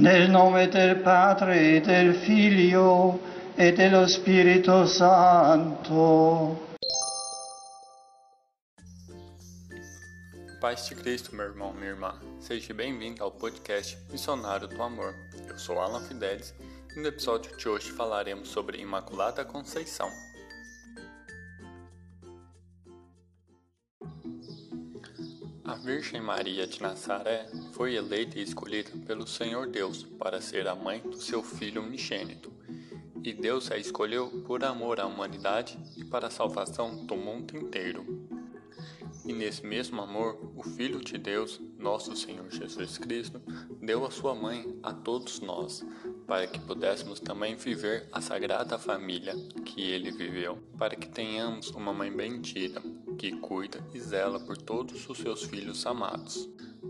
Nel nome del Padre, del Figlio e dello Spirito Santo. Paz de Cristo, meu irmão, minha irmã. Seja bem-vindo ao podcast Missionário do Amor. Eu sou Alan Fidelis e no episódio de hoje falaremos sobre Imaculada Conceição. Virgem Maria de Nazaré foi eleita e escolhida pelo Senhor Deus para ser a mãe do seu filho unigênito. E Deus a escolheu por amor à humanidade e para a salvação do mundo inteiro. E nesse mesmo amor, o Filho de Deus, nosso Senhor Jesus Cristo, deu a sua mãe a todos nós, para que pudéssemos também viver a sagrada família que ele viveu, para que tenhamos uma mãe bendita, que cuida e zela por todos os seus filhos amados.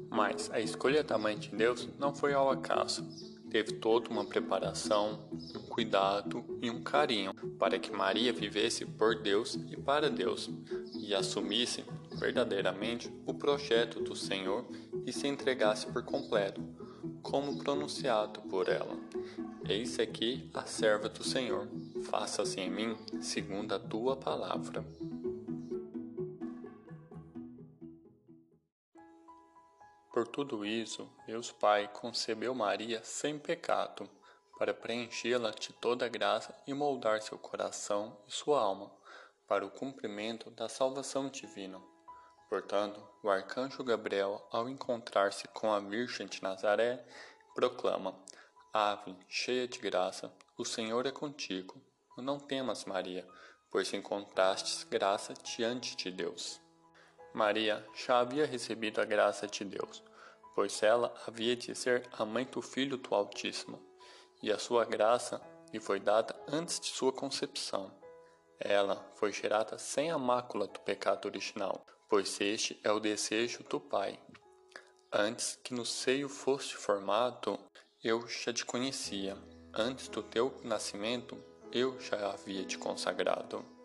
Mas a escolha da Mãe de Deus não foi ao acaso. Teve toda uma preparação, um cuidado e um carinho para que Maria vivesse por Deus e para Deus e assumisse verdadeiramente o projeto do Senhor e se entregasse por completo, como pronunciado por ela. Eis aqui a serva do Senhor, faça-se em mim segundo a tua palavra. Por tudo isso, Deus Pai concebeu Maria sem pecado, para preenchê-la de toda graça e moldar seu coração e sua alma para o cumprimento da salvação divina. Portanto, o arcanjo Gabriel, ao encontrar-se com a Virgem de Nazaré, proclama: Ave, cheia de graça, o Senhor é contigo. Não temas, Maria, pois encontrastes graça diante de Deus. Maria já havia recebido a graça de Deus, pois ela havia de ser a mãe do Filho do Altíssimo, e a sua graça lhe foi dada antes de sua concepção. Ela foi gerada sem a mácula do pecado original, pois este é o desejo do Pai. Antes que no seio foste formado, eu já te conhecia. Antes do teu nascimento, eu já havia te consagrado.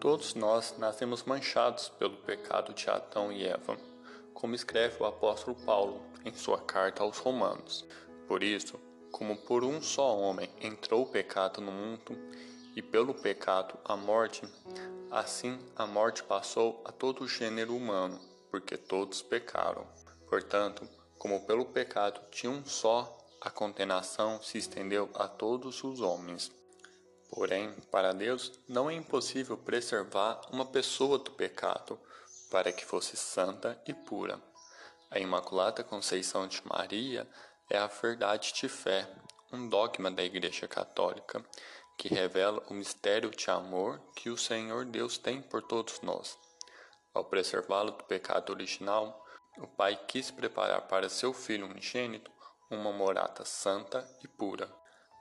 Todos nós nascemos manchados pelo pecado de Adão e Eva, como escreve o apóstolo Paulo em sua carta aos Romanos. Por isso, como por um só homem entrou o pecado no mundo, e pelo pecado a morte, assim a morte passou a todo o gênero humano, porque todos pecaram. Portanto, como pelo pecado de um só, a condenação se estendeu a todos os homens. Porém, para Deus não é impossível preservar uma pessoa do pecado, para que fosse santa e pura. A Imaculada Conceição de Maria é a verdade de fé, um dogma da Igreja Católica, que revela o mistério de amor que o Senhor Deus tem por todos nós. Ao preservá-lo do pecado original, o Pai quis preparar para seu Filho unigênito uma morada santa e pura.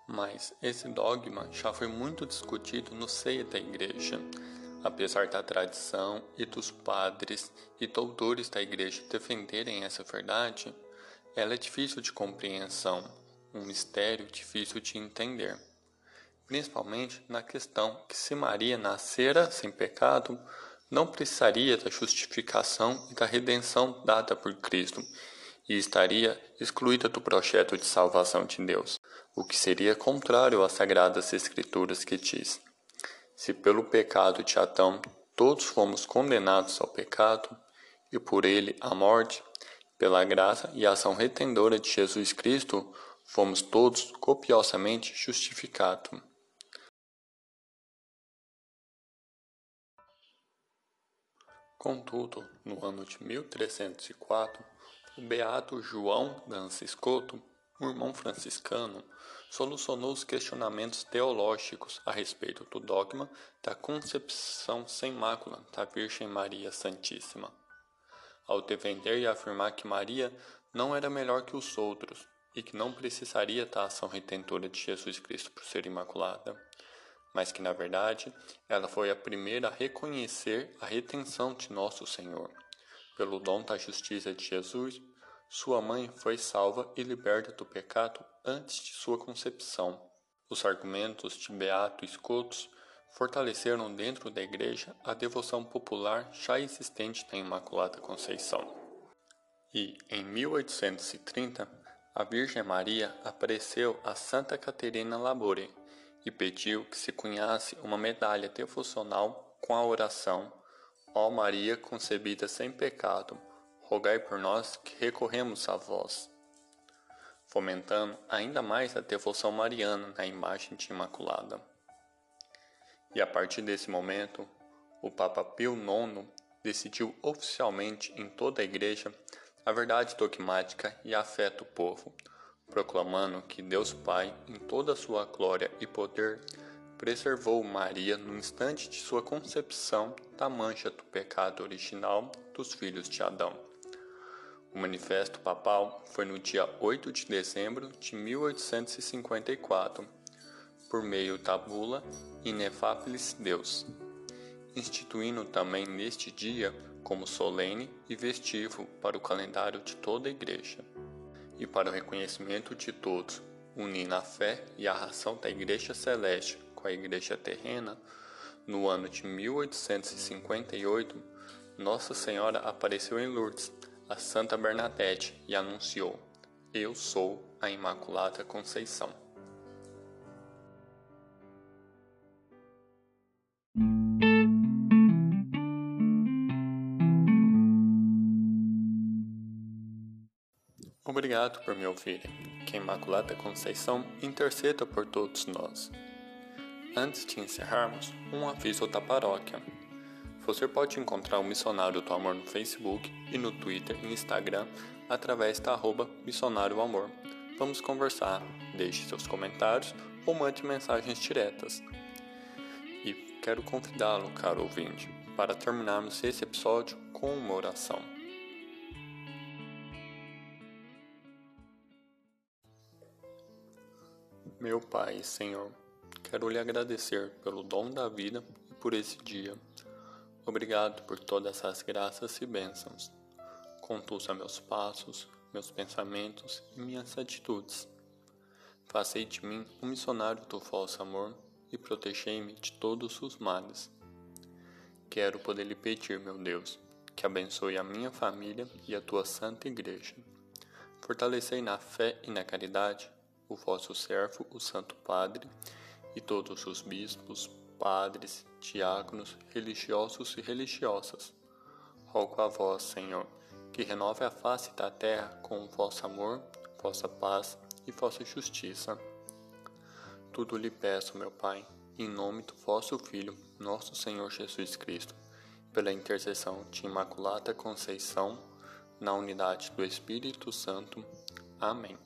Mas esse dogma já foi muito discutido no seio da Igreja. Apesar da tradição e dos padres e doutores da Igreja defenderem essa verdade, ela é difícil de compreensão, um mistério difícil de entender. Principalmente na questão que se Maria nascera sem pecado, não precisaria da justificação e da redenção dada por Cristo e estaria excluída do projeto de salvação de Deus, o que seria contrário às sagradas escrituras que diz: Se pelo pecado de Adão todos fomos condenados ao pecado e por ele à morte, pela graça e ação retendora de Jesus Cristo, fomos todos copiosamente justificados. Contudo, no ano de 1304, o beato João Danciscoto, um irmão franciscano, solucionou os questionamentos teológicos a respeito do dogma da concepção sem mácula da Virgem Maria Santíssima. Ao defender e afirmar que Maria não era melhor que os outros e que não precisaria da ação retentora de Jesus Cristo por ser imaculada, mas que na verdade ela foi a primeira a reconhecer a retenção de nosso Senhor pelo dom da justiça de Jesus, sua mãe foi salva e liberta do pecado antes de sua concepção. Os argumentos de Beato Escotos fortaleceram dentro da Igreja a devoção popular já existente da Imaculada Conceição. E, em 1830, a Virgem Maria apareceu a Santa Caterina Labore e pediu que se cunhasse uma medalha devocional com a oração Ó Maria concebida sem pecado, rogai por nós que recorremos a vós. Fomentando ainda mais a devoção mariana na imagem de Imaculada. E a partir desse momento, o Papa Pio IX decidiu oficialmente em toda a Igreja a verdade dogmática e afeta o povo, proclamando que Deus Pai, em toda sua glória e poder, preservou Maria no instante de sua concepção da mancha do pecado original dos filhos de Adão. O manifesto papal foi no dia 8 de dezembro de 1854, por meio da bula Inefabilis Deus, instituindo também neste dia como solene e festivo para o calendário de toda a Igreja, e para o reconhecimento de todos, unindo a fé e a ração da Igreja Celeste com a igreja terrena, no ano de 1858, Nossa Senhora apareceu em Lourdes, a Santa Bernadette, e anunciou: Eu sou a Imaculada Conceição. Obrigado por me ouvirem. Que a Imaculada Conceição interceda por todos nós. Antes de encerrarmos, um aviso da paróquia. Você pode encontrar o Missionário do Amor no Facebook e no Twitter e Instagram através da arroba Missionário Amor. Vamos conversar, deixe seus comentários ou mande mensagens diretas. E quero convidá-lo, caro ouvinte, para terminarmos esse episódio com uma oração. Meu Pai, Senhor, Quero lhe agradecer pelo dom da vida e por esse dia. Obrigado por todas as graças e bênçãos. Conduza meus passos, meus pensamentos e minhas atitudes. Fazei de mim um missionário do vosso amor e protegei-me de todos os males. Quero poder lhe pedir, meu Deus, que abençoe a minha família e a tua santa igreja. Fortalecei na fé e na caridade o vosso servo, o Santo Padre, e todos os bispos, padres, diáconos, religiosos e religiosas. Rogo a vós, Senhor, que renove a face da terra com vosso amor, vossa paz e vossa justiça. Tudo lhe peço, meu Pai, em nome do vosso Filho, nosso Senhor Jesus Cristo, pela intercessão de Imaculada Conceição, na unidade do Espírito Santo. Amém.